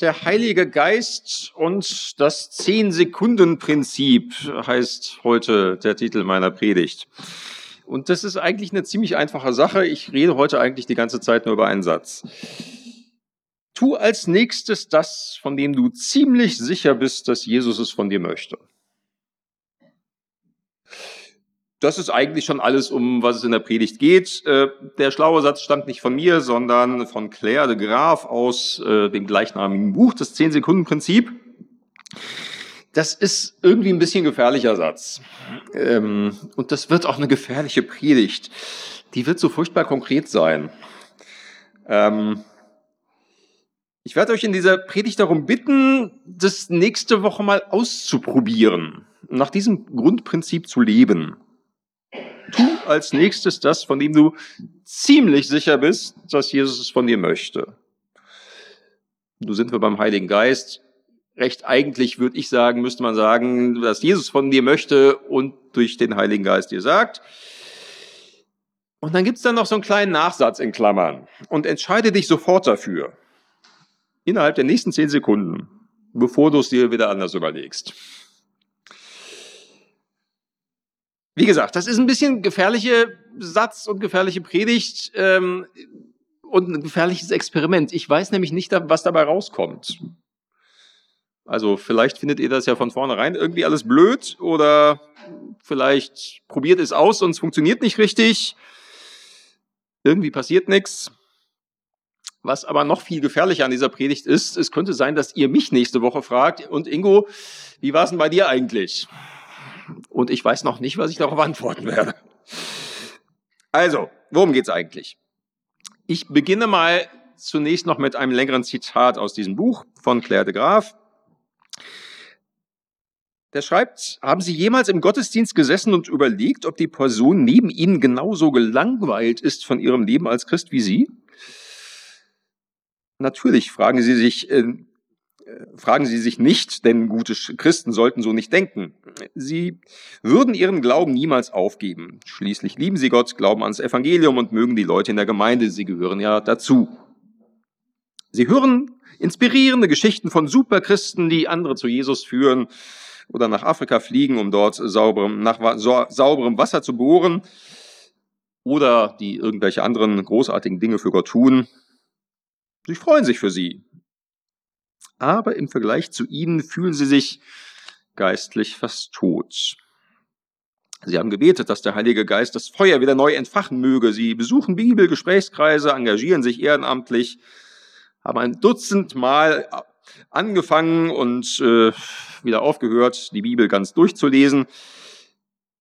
Der Heilige Geist und das Zehn-Sekunden-Prinzip heißt heute der Titel meiner Predigt. Und das ist eigentlich eine ziemlich einfache Sache. Ich rede heute eigentlich die ganze Zeit nur über einen Satz. Tu als nächstes das, von dem du ziemlich sicher bist, dass Jesus es von dir möchte. Das ist eigentlich schon alles, um was es in der Predigt geht. Äh, der schlaue Satz stammt nicht von mir, sondern von Claire de Graaf aus äh, dem gleichnamigen Buch, das Zehn-Sekunden-Prinzip. Das ist irgendwie ein bisschen gefährlicher Satz. Ähm, und das wird auch eine gefährliche Predigt. Die wird so furchtbar konkret sein. Ähm, ich werde euch in dieser Predigt darum bitten, das nächste Woche mal auszuprobieren, nach diesem Grundprinzip zu leben. Tu als nächstes das, von dem du ziemlich sicher bist, dass Jesus es von dir möchte. Du sind wir beim Heiligen Geist. Recht eigentlich würde ich sagen, müsste man sagen, dass Jesus von dir möchte und durch den Heiligen Geist dir sagt. Und dann gibt's dann noch so einen kleinen Nachsatz in Klammern. Und entscheide dich sofort dafür. Innerhalb der nächsten zehn Sekunden, bevor du es dir wieder anders überlegst. Wie gesagt, das ist ein bisschen gefährliche Satz und gefährliche Predigt ähm, und ein gefährliches Experiment. Ich weiß nämlich nicht, was dabei rauskommt. Also vielleicht findet ihr das ja von vornherein irgendwie alles blöd oder vielleicht probiert es aus und es funktioniert nicht richtig. Irgendwie passiert nichts. Was aber noch viel gefährlicher an dieser Predigt ist, es könnte sein, dass ihr mich nächste Woche fragt und Ingo, wie war es denn bei dir eigentlich? Und ich weiß noch nicht, was ich darauf antworten werde. Also, worum geht's eigentlich? Ich beginne mal zunächst noch mit einem längeren Zitat aus diesem Buch von Claire de Graaf. Der schreibt, haben Sie jemals im Gottesdienst gesessen und überlegt, ob die Person neben Ihnen genauso gelangweilt ist von ihrem Leben als Christ wie Sie? Natürlich fragen Sie sich, äh, fragen Sie sich nicht, denn gute Christen sollten so nicht denken. Sie würden ihren Glauben niemals aufgeben. Schließlich lieben sie Gott, glauben ans Evangelium und mögen die Leute in der Gemeinde. Sie gehören ja dazu. Sie hören inspirierende Geschichten von Superchristen, die andere zu Jesus führen oder nach Afrika fliegen, um dort sauberem, nach sauberem Wasser zu bohren oder die irgendwelche anderen großartigen Dinge für Gott tun. Sie freuen sich für sie, aber im Vergleich zu ihnen fühlen sie sich geistlich fast tot. Sie haben gebetet, dass der Heilige Geist das Feuer wieder neu entfachen möge. Sie besuchen Bibel, Gesprächskreise, engagieren sich ehrenamtlich, haben ein Dutzend Mal angefangen und äh, wieder aufgehört, die Bibel ganz durchzulesen.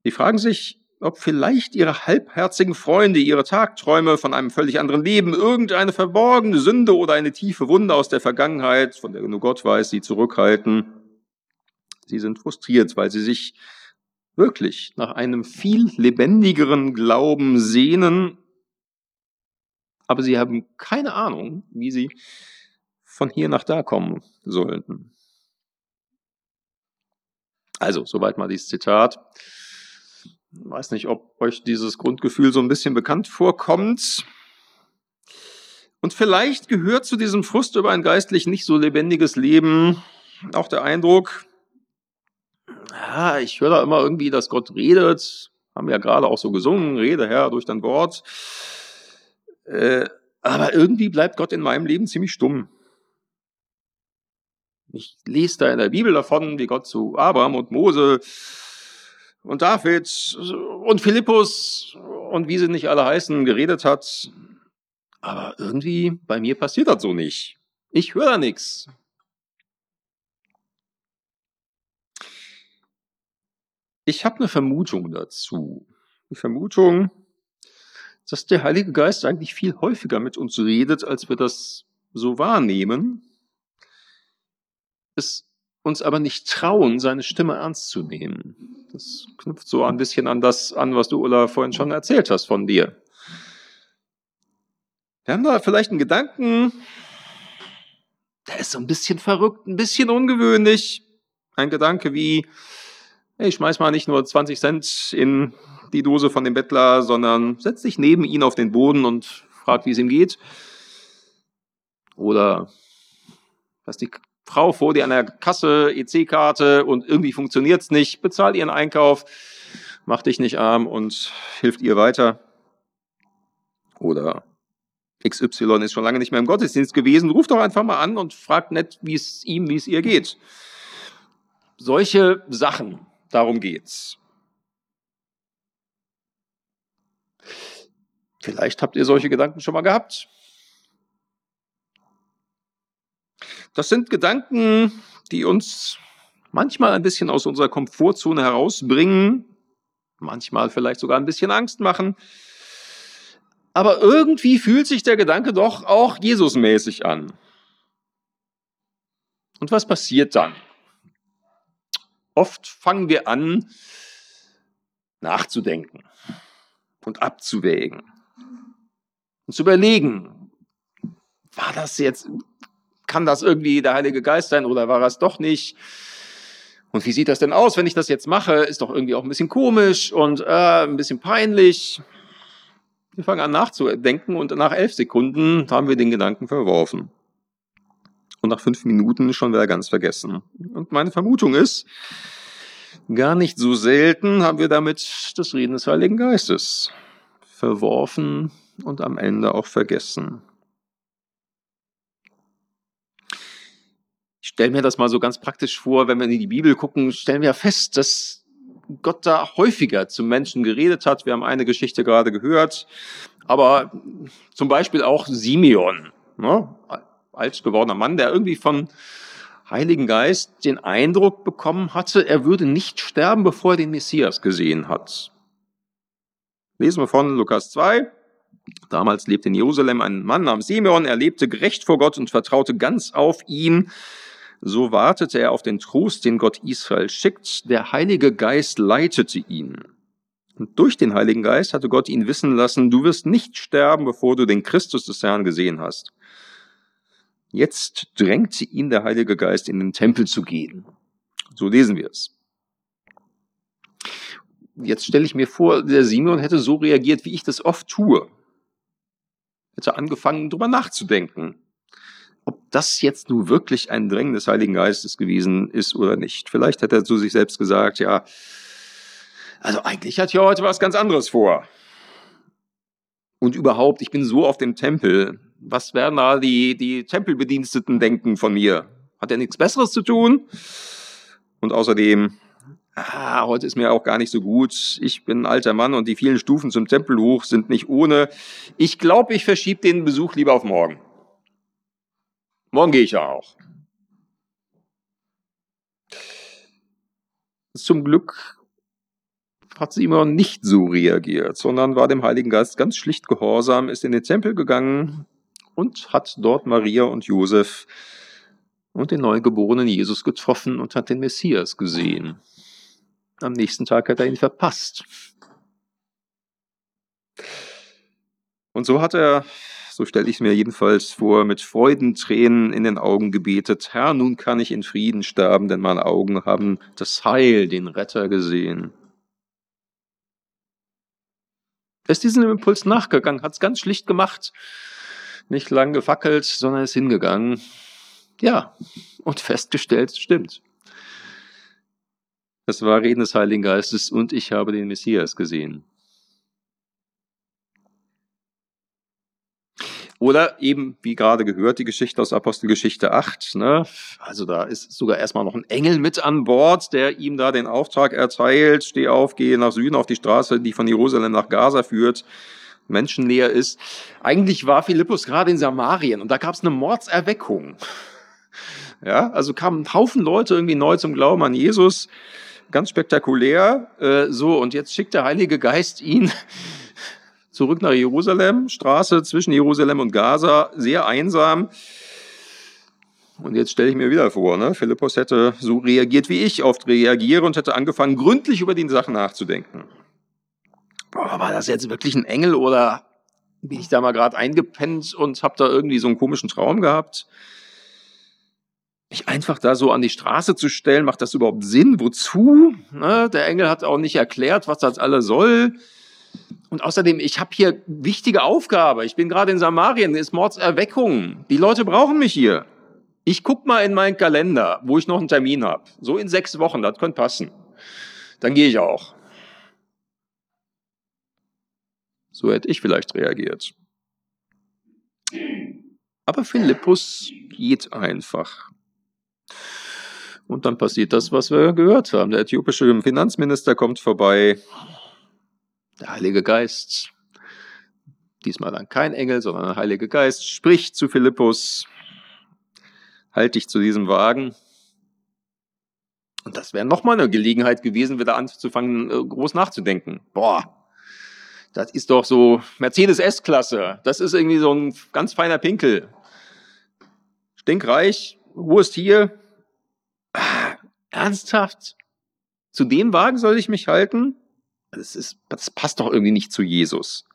Sie fragen sich, ob vielleicht ihre halbherzigen Freunde ihre Tagträume von einem völlig anderen Leben, irgendeine verborgene Sünde oder eine tiefe Wunde aus der Vergangenheit, von der nur Gott weiß, sie zurückhalten. Sie sind frustriert, weil sie sich wirklich nach einem viel lebendigeren Glauben sehnen, aber sie haben keine Ahnung, wie sie von hier nach da kommen sollten. Also, soweit mal dieses Zitat weiß nicht, ob euch dieses Grundgefühl so ein bisschen bekannt vorkommt. Und vielleicht gehört zu diesem Frust über ein geistlich nicht so lebendiges Leben auch der Eindruck, ja, ich höre da immer irgendwie, dass Gott redet, haben wir ja gerade auch so gesungen, rede Herr durch dein Wort. Äh, aber irgendwie bleibt Gott in meinem Leben ziemlich stumm. Ich lese da in der Bibel davon, wie Gott zu Abraham und Mose und David und Philippus und wie sie nicht alle heißen, geredet hat. Aber irgendwie bei mir passiert das so nicht. Ich höre da nichts. Ich habe eine Vermutung dazu. Die Vermutung, dass der Heilige Geist eigentlich viel häufiger mit uns redet, als wir das so wahrnehmen. Es uns aber nicht trauen, seine Stimme ernst zu nehmen. Das knüpft so ein bisschen an das an, was du, Ulla, vorhin schon erzählt hast von dir. Wir haben da vielleicht einen Gedanken, der ist so ein bisschen verrückt, ein bisschen ungewöhnlich. Ein Gedanke wie, hey, ich schmeiß mal nicht nur 20 Cent in die Dose von dem Bettler, sondern setz dich neben ihn auf den Boden und frag, wie es ihm geht. Oder Hast die Frau vor dir an der Kasse, EC-Karte und irgendwie funktioniert's nicht, bezahl ihren Einkauf, mach dich nicht arm und hilft ihr weiter. Oder XY ist schon lange nicht mehr im Gottesdienst gewesen, ruf doch einfach mal an und fragt nett, wie es ihm, wie es ihr geht. Solche Sachen, darum geht's. Vielleicht habt ihr solche Gedanken schon mal gehabt. Das sind Gedanken, die uns manchmal ein bisschen aus unserer Komfortzone herausbringen, manchmal vielleicht sogar ein bisschen Angst machen. Aber irgendwie fühlt sich der Gedanke doch auch Jesusmäßig an. Und was passiert dann? Oft fangen wir an, nachzudenken und abzuwägen und zu überlegen, war das jetzt, kann das irgendwie der Heilige Geist sein oder war es doch nicht? Und wie sieht das denn aus, wenn ich das jetzt mache? Ist doch irgendwie auch ein bisschen komisch und äh, ein bisschen peinlich. Wir fangen an nachzudenken und nach elf Sekunden haben wir den Gedanken verworfen. Und nach fünf Minuten schon wieder ganz vergessen. Und meine Vermutung ist, gar nicht so selten haben wir damit das Reden des Heiligen Geistes verworfen und am Ende auch vergessen. Ich stelle mir das mal so ganz praktisch vor, wenn wir in die Bibel gucken, stellen wir fest, dass Gott da häufiger zu Menschen geredet hat. Wir haben eine Geschichte gerade gehört, aber zum Beispiel auch Simeon, ne? alt gewordener Mann, der irgendwie von Heiligen Geist den Eindruck bekommen hatte, er würde nicht sterben, bevor er den Messias gesehen hat. Lesen wir von Lukas 2. Damals lebte in Jerusalem ein Mann namens Simeon, er lebte gerecht vor Gott und vertraute ganz auf ihn. So wartete er auf den Trost, den Gott Israel schickt. Der Heilige Geist leitete ihn. Und durch den Heiligen Geist hatte Gott ihn wissen lassen, du wirst nicht sterben, bevor du den Christus des Herrn gesehen hast. Jetzt drängte ihn der Heilige Geist, in den Tempel zu gehen. So lesen wir es. Jetzt stelle ich mir vor, der Simeon hätte so reagiert, wie ich das oft tue. Hätte angefangen, drüber nachzudenken ob das jetzt nun wirklich ein Drängen des Heiligen Geistes gewesen ist oder nicht. Vielleicht hat er zu sich selbst gesagt, ja, also eigentlich hat ja heute was ganz anderes vor. Und überhaupt, ich bin so auf dem Tempel. Was werden da die, die Tempelbediensteten denken von mir? Hat er nichts Besseres zu tun? Und außerdem, ah, heute ist mir auch gar nicht so gut. Ich bin ein alter Mann und die vielen Stufen zum Tempel hoch sind nicht ohne. Ich glaube, ich verschiebe den Besuch lieber auf morgen. Morgen gehe ich auch. Zum Glück hat Simon nicht so reagiert, sondern war dem Heiligen Geist ganz schlicht gehorsam, ist in den Tempel gegangen und hat dort Maria und Josef und den neugeborenen Jesus getroffen und hat den Messias gesehen. Am nächsten Tag hat er ihn verpasst. Und so hat er so stelle ich mir jedenfalls vor, mit Freudentränen in den Augen gebetet, Herr, nun kann ich in Frieden sterben, denn meine Augen haben das Heil, den Retter gesehen. Er ist diesem Impuls nachgegangen, hat es ganz schlicht gemacht, nicht lang gefackelt, sondern ist hingegangen. Ja, und festgestellt, stimmt. Das war Reden des Heiligen Geistes und ich habe den Messias gesehen. Oder eben, wie gerade gehört, die Geschichte aus Apostelgeschichte 8. Ne? Also da ist sogar erstmal noch ein Engel mit an Bord, der ihm da den Auftrag erteilt, steh auf, gehe nach Süden auf die Straße, die von Jerusalem nach Gaza führt, menschenleer ist. Eigentlich war Philippus gerade in Samarien und da gab es eine Mordserweckung. Ja, also kamen ein Haufen Leute irgendwie neu zum Glauben an Jesus. Ganz spektakulär. Äh, so, und jetzt schickt der Heilige Geist ihn zurück nach Jerusalem, Straße zwischen Jerusalem und Gaza, sehr einsam. Und jetzt stelle ich mir wieder vor, ne? Philippus hätte so reagiert, wie ich oft reagiere und hätte angefangen, gründlich über die Sachen nachzudenken. Boah, war das jetzt wirklich ein Engel oder bin ich da mal gerade eingepennt und habe da irgendwie so einen komischen Traum gehabt? Mich einfach da so an die Straße zu stellen, macht das überhaupt Sinn? Wozu? Ne? Der Engel hat auch nicht erklärt, was das alles soll. Und außerdem, ich habe hier wichtige Aufgabe. Ich bin gerade in Samarien, ist Mordserweckung. Die Leute brauchen mich hier. Ich guck mal in meinen Kalender, wo ich noch einen Termin habe. So in sechs Wochen, das könnte passen. Dann gehe ich auch. So hätte ich vielleicht reagiert. Aber Philippus geht einfach. Und dann passiert das, was wir gehört haben. Der äthiopische Finanzminister kommt vorbei. Der Heilige Geist, diesmal dann kein Engel, sondern der Heilige Geist, spricht zu Philippus. Halt dich zu diesem Wagen. Und das wäre nochmal eine Gelegenheit gewesen, wieder anzufangen, äh, groß nachzudenken. Boah, das ist doch so Mercedes S-Klasse. Das ist irgendwie so ein ganz feiner Pinkel. Stinkreich, Wurst hier, Ernsthaft? Zu dem Wagen soll ich mich halten? Das, ist, das passt doch irgendwie nicht zu Jesus.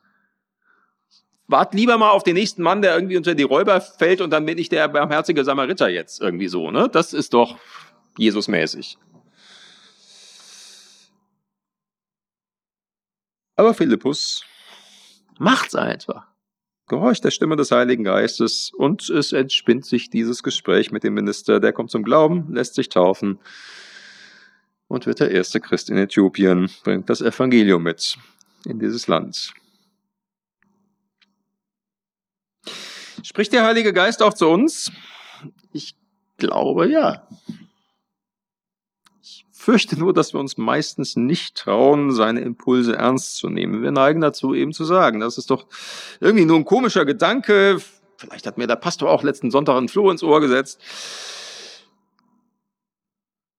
Wart lieber mal auf den nächsten Mann, der irgendwie unter die Räuber fällt und dann bin ich der barmherzige Samariter jetzt irgendwie so, ne? Das ist doch Jesusmäßig. Aber Philippus macht's einfach gehorcht der Stimme des Heiligen Geistes und es entspinnt sich dieses Gespräch mit dem Minister, der kommt zum Glauben, lässt sich taufen und wird der erste Christ in Äthiopien, bringt das Evangelium mit in dieses Land. Spricht der Heilige Geist auch zu uns? Ich glaube ja fürchte nur, dass wir uns meistens nicht trauen, seine Impulse ernst zu nehmen. Wir neigen dazu, eben zu sagen, das ist doch irgendwie nur ein komischer Gedanke. Vielleicht hat mir der Pastor auch letzten Sonntag ein Floh ins Ohr gesetzt.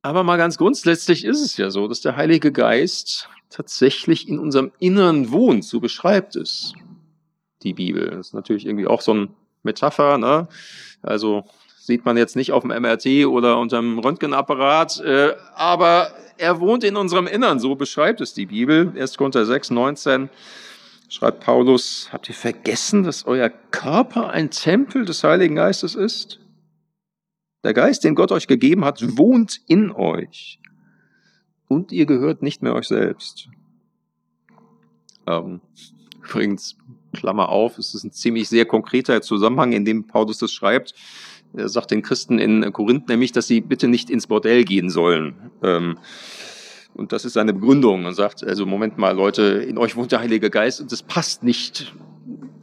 Aber mal ganz grundsätzlich ist es ja so, dass der Heilige Geist tatsächlich in unserem Innern wohnt. So beschreibt es die Bibel. Das ist natürlich irgendwie auch so ein Metapher. Ne? Also sieht man jetzt nicht auf dem MRT oder unterm Röntgenapparat, äh, aber er wohnt in unserem Innern, so beschreibt es die Bibel. 1. Korinther 6, 19 schreibt Paulus, habt ihr vergessen, dass euer Körper ein Tempel des Heiligen Geistes ist? Der Geist, den Gott euch gegeben hat, wohnt in euch. Und ihr gehört nicht mehr euch selbst. Ähm, übrigens, Klammer auf, es ist ein ziemlich sehr konkreter Zusammenhang, in dem Paulus das schreibt. Er sagt den Christen in Korinth nämlich, dass sie bitte nicht ins Bordell gehen sollen. Ähm, und das ist seine Begründung. Er sagt, also Moment mal, Leute, in euch wohnt der Heilige Geist und es passt nicht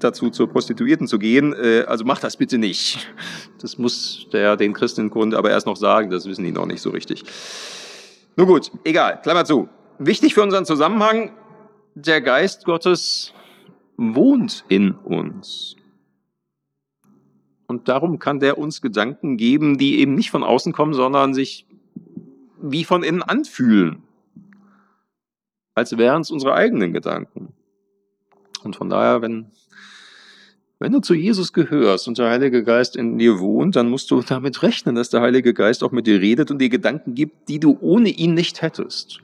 dazu, zur Prostituierten zu gehen. Äh, also macht das bitte nicht. Das muss der den Christen in Korinth aber erst noch sagen, das wissen die noch nicht so richtig. Nun gut, egal, Klammer zu. Wichtig für unseren Zusammenhang, der Geist Gottes wohnt in uns. Und darum kann der uns Gedanken geben, die eben nicht von außen kommen, sondern sich wie von innen anfühlen. Als wären es unsere eigenen Gedanken. Und von daher, wenn, wenn du zu Jesus gehörst und der Heilige Geist in dir wohnt, dann musst du damit rechnen, dass der Heilige Geist auch mit dir redet und dir Gedanken gibt, die du ohne ihn nicht hättest.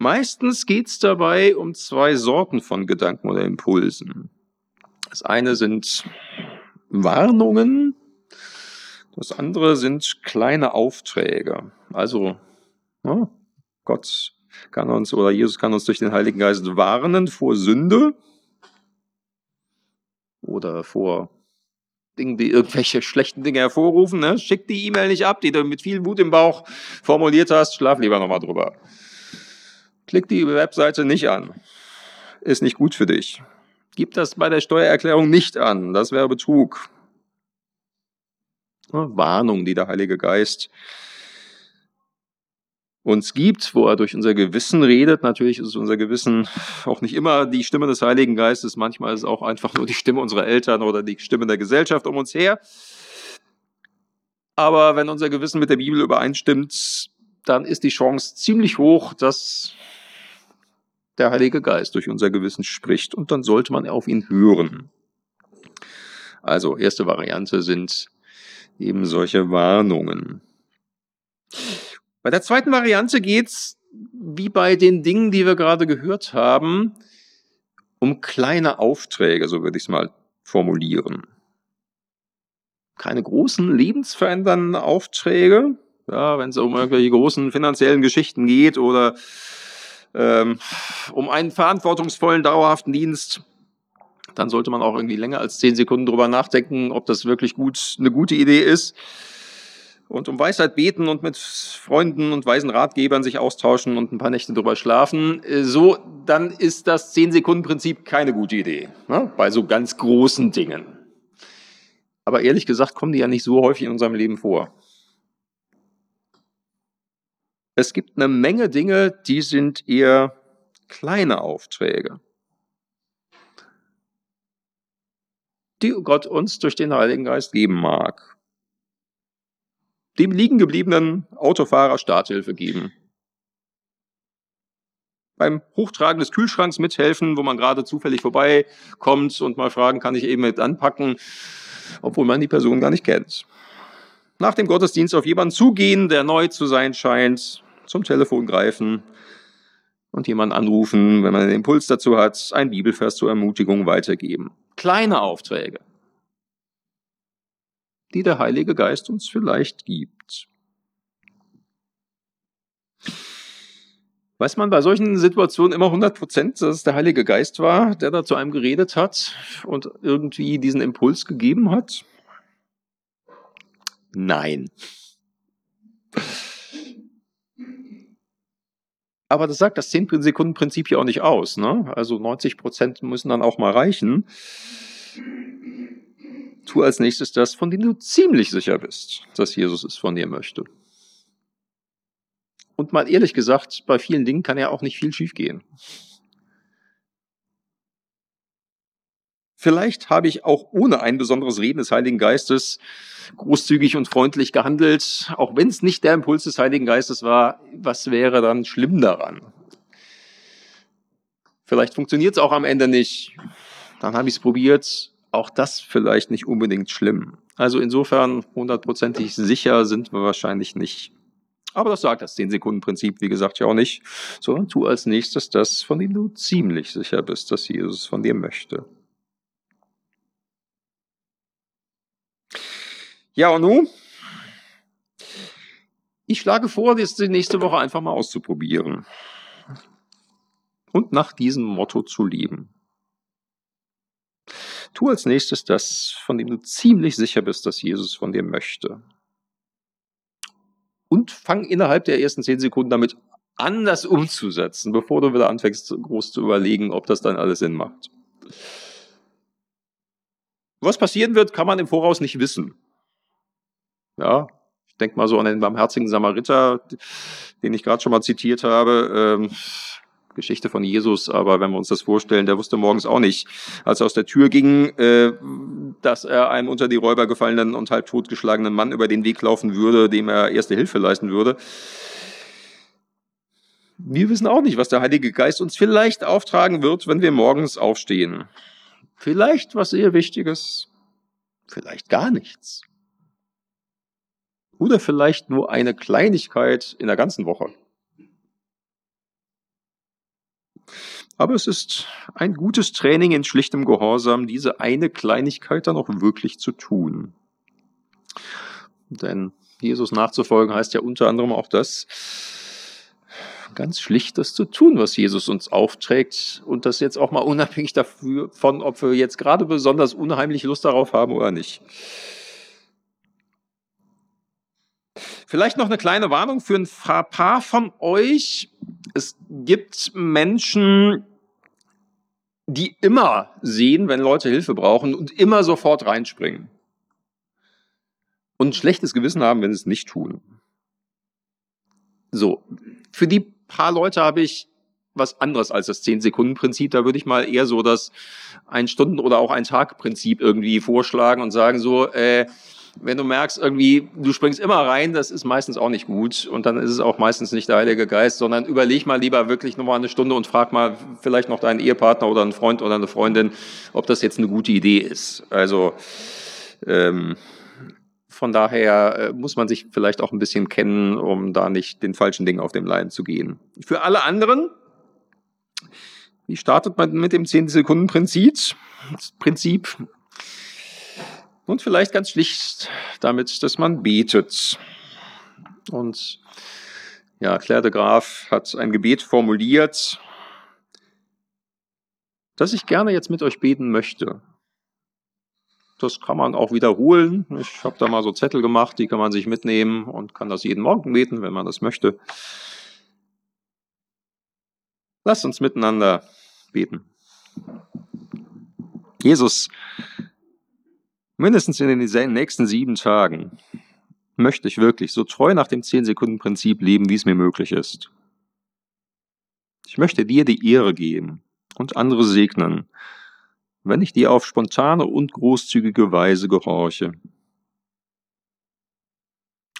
Meistens geht es dabei um zwei Sorten von Gedanken oder Impulsen. Das eine sind Warnungen, das andere sind kleine Aufträge. Also ja, Gott kann uns oder Jesus kann uns durch den Heiligen Geist warnen vor Sünde oder vor Dingen, die irgendwelche schlechten Dinge hervorrufen. Ne? Schick die E-Mail nicht ab, die du mit viel Wut im Bauch formuliert hast. Schlaf lieber nochmal drüber. Klick die Webseite nicht an. Ist nicht gut für dich. Gib das bei der Steuererklärung nicht an. Das wäre Betrug. Warnung, die der Heilige Geist uns gibt, wo er durch unser Gewissen redet. Natürlich ist unser Gewissen auch nicht immer die Stimme des Heiligen Geistes. Manchmal ist es auch einfach nur die Stimme unserer Eltern oder die Stimme der Gesellschaft um uns her. Aber wenn unser Gewissen mit der Bibel übereinstimmt, dann ist die Chance ziemlich hoch, dass der Heilige Geist durch unser Gewissen spricht und dann sollte man auf ihn hören. Also erste Variante sind eben solche Warnungen. Bei der zweiten Variante geht's wie bei den Dingen, die wir gerade gehört haben, um kleine Aufträge, so würde ich es mal formulieren. Keine großen lebensverändernden Aufträge, ja, wenn es um irgendwelche großen finanziellen Geschichten geht oder ähm, um einen verantwortungsvollen, dauerhaften Dienst, dann sollte man auch irgendwie länger als zehn Sekunden drüber nachdenken, ob das wirklich gut, eine gute Idee ist. Und um Weisheit beten und mit Freunden und weisen Ratgebern sich austauschen und ein paar Nächte drüber schlafen, äh, so, dann ist das zehn Sekunden Prinzip keine gute Idee. Ne? Bei so ganz großen Dingen. Aber ehrlich gesagt kommen die ja nicht so häufig in unserem Leben vor. Es gibt eine Menge Dinge, die sind eher kleine Aufträge. die Gott uns durch den Heiligen Geist geben mag. Dem liegen gebliebenen Autofahrer Starthilfe geben. Beim Hochtragen des Kühlschranks mithelfen, wo man gerade zufällig vorbeikommt und mal fragen, kann ich eben mit anpacken, obwohl man die Person gar nicht kennt. Nach dem Gottesdienst auf jemanden zugehen, der neu zu sein scheint, zum Telefon greifen und jemanden anrufen, wenn man den Impuls dazu hat, ein Bibelvers zur Ermutigung weitergeben kleine Aufträge, die der Heilige Geist uns vielleicht gibt. Weiß man bei solchen Situationen immer 100 Prozent, dass es der Heilige Geist war, der da zu einem geredet hat und irgendwie diesen Impuls gegeben hat? Nein. Aber das sagt das 10-Sekunden-Prinzip ja auch nicht aus. Ne? Also 90 Prozent müssen dann auch mal reichen. Tu als nächstes das, von dem du ziemlich sicher bist, dass Jesus es von dir möchte. Und mal ehrlich gesagt, bei vielen Dingen kann ja auch nicht viel schiefgehen. Vielleicht habe ich auch ohne ein besonderes Reden des Heiligen Geistes großzügig und freundlich gehandelt, auch wenn es nicht der Impuls des Heiligen Geistes war. Was wäre dann schlimm daran? Vielleicht funktioniert es auch am Ende nicht. Dann habe ich es probiert. Auch das vielleicht nicht unbedingt schlimm. Also insofern hundertprozentig sicher sind wir wahrscheinlich nicht. Aber das sagt das 10-Sekunden-Prinzip, wie gesagt, ja auch nicht, sondern tu als nächstes das, von dem du ziemlich sicher bist, dass Jesus von dir möchte. Ja, und nun? Ich schlage vor, das die nächste Woche einfach mal auszuprobieren. Und nach diesem Motto zu leben. Tu als nächstes das, von dem du ziemlich sicher bist, dass Jesus von dir möchte. Und fang innerhalb der ersten zehn Sekunden damit an, das umzusetzen, bevor du wieder anfängst, groß zu überlegen, ob das dann alles Sinn macht. Was passieren wird, kann man im Voraus nicht wissen. Ja, ich denke mal so an den barmherzigen Samariter, den ich gerade schon mal zitiert habe. Ähm, Geschichte von Jesus, aber wenn wir uns das vorstellen, der wusste morgens auch nicht, als er aus der Tür ging, äh, dass er einem unter die Räuber gefallenen und halb totgeschlagenen Mann über den Weg laufen würde, dem er erste Hilfe leisten würde. Wir wissen auch nicht, was der Heilige Geist uns vielleicht auftragen wird, wenn wir morgens aufstehen. Vielleicht was sehr Wichtiges, vielleicht gar nichts. Oder vielleicht nur eine Kleinigkeit in der ganzen Woche. Aber es ist ein gutes Training in schlichtem Gehorsam, diese eine Kleinigkeit dann auch wirklich zu tun. Denn Jesus nachzufolgen heißt ja unter anderem auch das, ganz schlicht das zu tun, was Jesus uns aufträgt und das jetzt auch mal unabhängig davon, ob wir jetzt gerade besonders unheimlich Lust darauf haben oder nicht. Vielleicht noch eine kleine Warnung für ein paar von euch. Es gibt Menschen, die immer sehen, wenn Leute Hilfe brauchen und immer sofort reinspringen. Und ein schlechtes Gewissen haben, wenn sie es nicht tun. So, für die paar Leute habe ich was anderes als das 10-Sekunden-Prinzip. Da würde ich mal eher so das Ein-Stunden- oder auch Ein-Tag-Prinzip irgendwie vorschlagen und sagen so, äh, wenn du merkst, irgendwie, du springst immer rein, das ist meistens auch nicht gut. Und dann ist es auch meistens nicht der Heilige Geist, sondern überleg mal lieber wirklich nochmal eine Stunde und frag mal vielleicht noch deinen Ehepartner oder einen Freund oder eine Freundin, ob das jetzt eine gute Idee ist. Also ähm, von daher äh, muss man sich vielleicht auch ein bisschen kennen, um da nicht den falschen Dingen auf dem Leim zu gehen. Für alle anderen, wie startet man mit dem 10-Sekunden-Prinzip? Prinzip und vielleicht ganz schlicht damit, dass man betet. Und Ja, Claire de Graaf hat ein Gebet formuliert, das ich gerne jetzt mit euch beten möchte. Das kann man auch wiederholen. Ich habe da mal so Zettel gemacht, die kann man sich mitnehmen und kann das jeden Morgen beten, wenn man das möchte. Lasst uns miteinander beten. Jesus, mindestens in den nächsten sieben Tagen möchte ich wirklich so treu nach dem 10-Sekunden-Prinzip leben, wie es mir möglich ist. Ich möchte dir die Ehre geben und andere segnen, wenn ich dir auf spontane und großzügige Weise gehorche.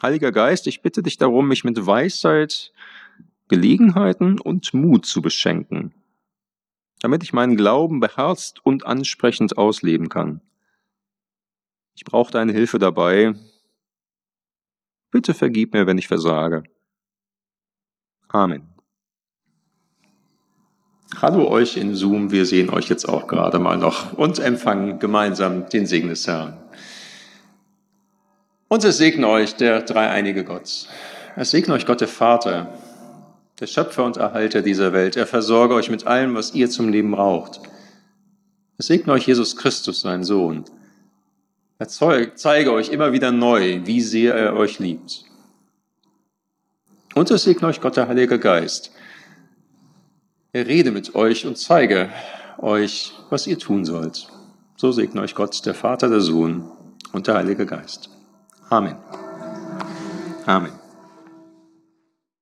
Heiliger Geist, ich bitte dich darum, mich mit Weisheit, Gelegenheiten und Mut zu beschenken, damit ich meinen Glauben beherzt und ansprechend ausleben kann. Ich brauche deine Hilfe dabei. Bitte vergib mir, wenn ich versage. Amen. Hallo euch in Zoom, wir sehen euch jetzt auch gerade mal noch und empfangen gemeinsam den Segen des Herrn. Und es segne euch der dreieinige Gott. Es segne euch Gott der Vater, der Schöpfer und Erhalter dieser Welt. Er versorge euch mit allem, was ihr zum Leben braucht. Es segne euch Jesus Christus, sein Sohn. Er zeige euch immer wieder neu, wie sehr er euch liebt. Und es segne euch Gott, der Heilige Geist er rede mit euch und zeige euch, was ihr tun sollt. So segne euch Gott, der Vater, der Sohn und der Heilige Geist. Amen. Amen.